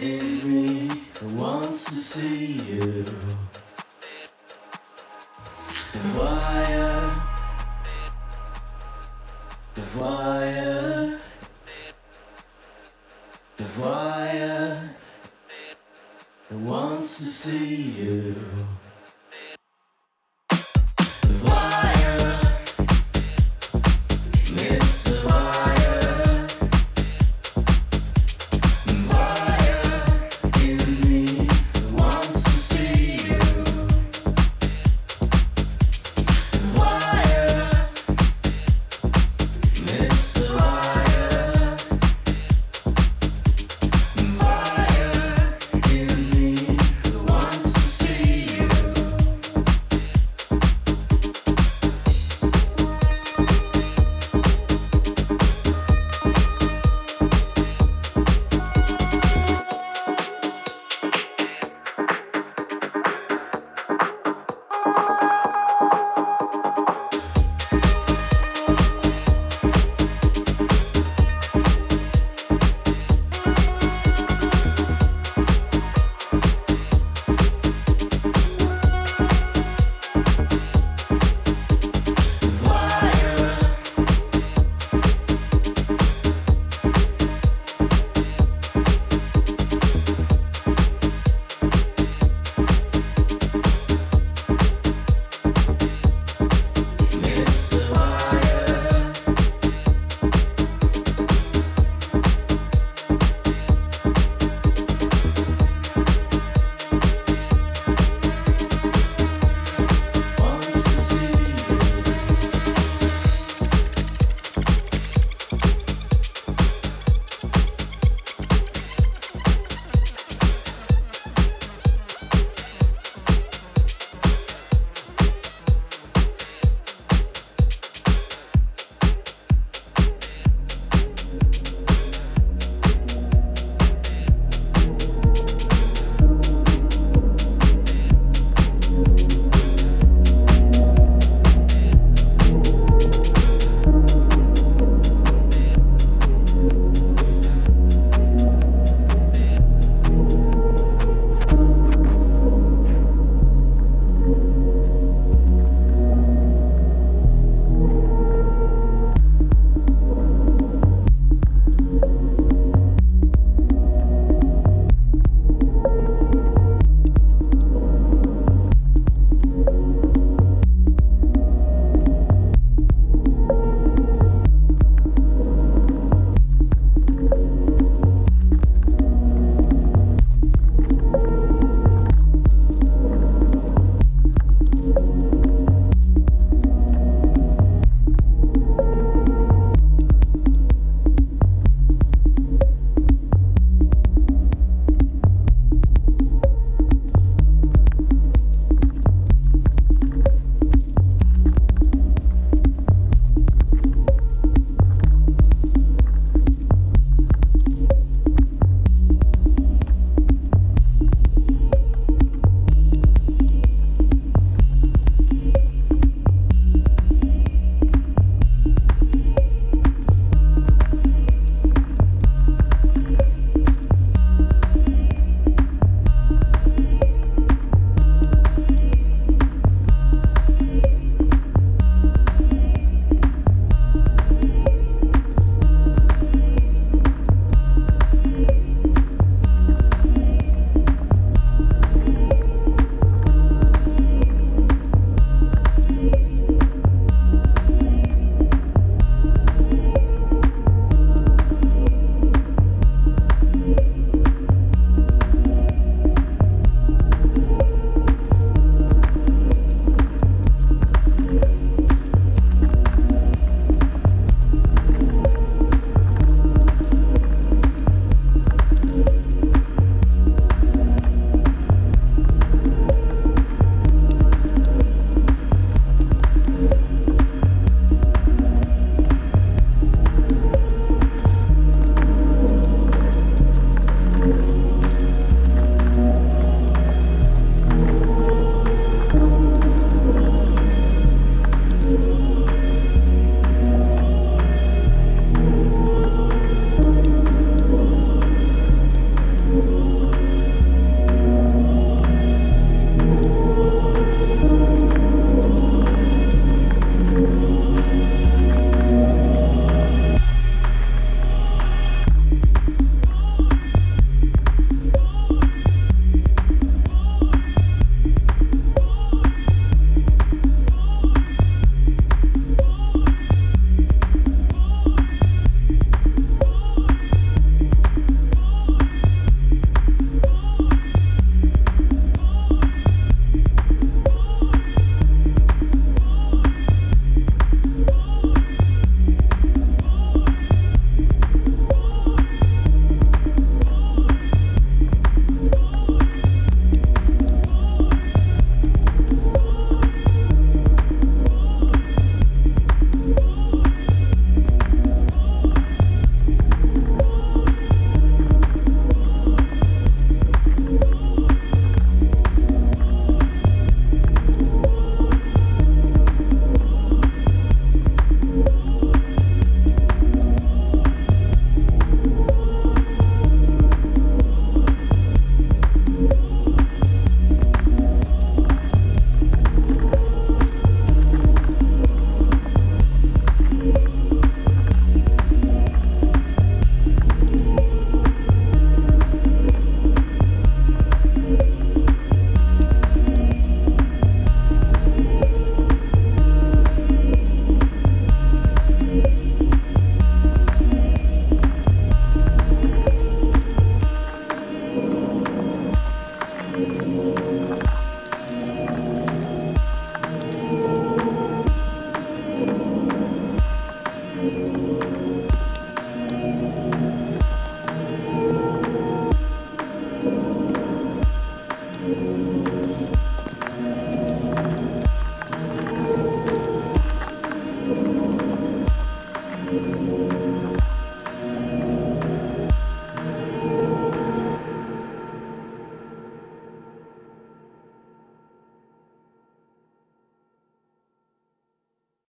in me wants to see you. The wire, the wire, the wire that wants to see you.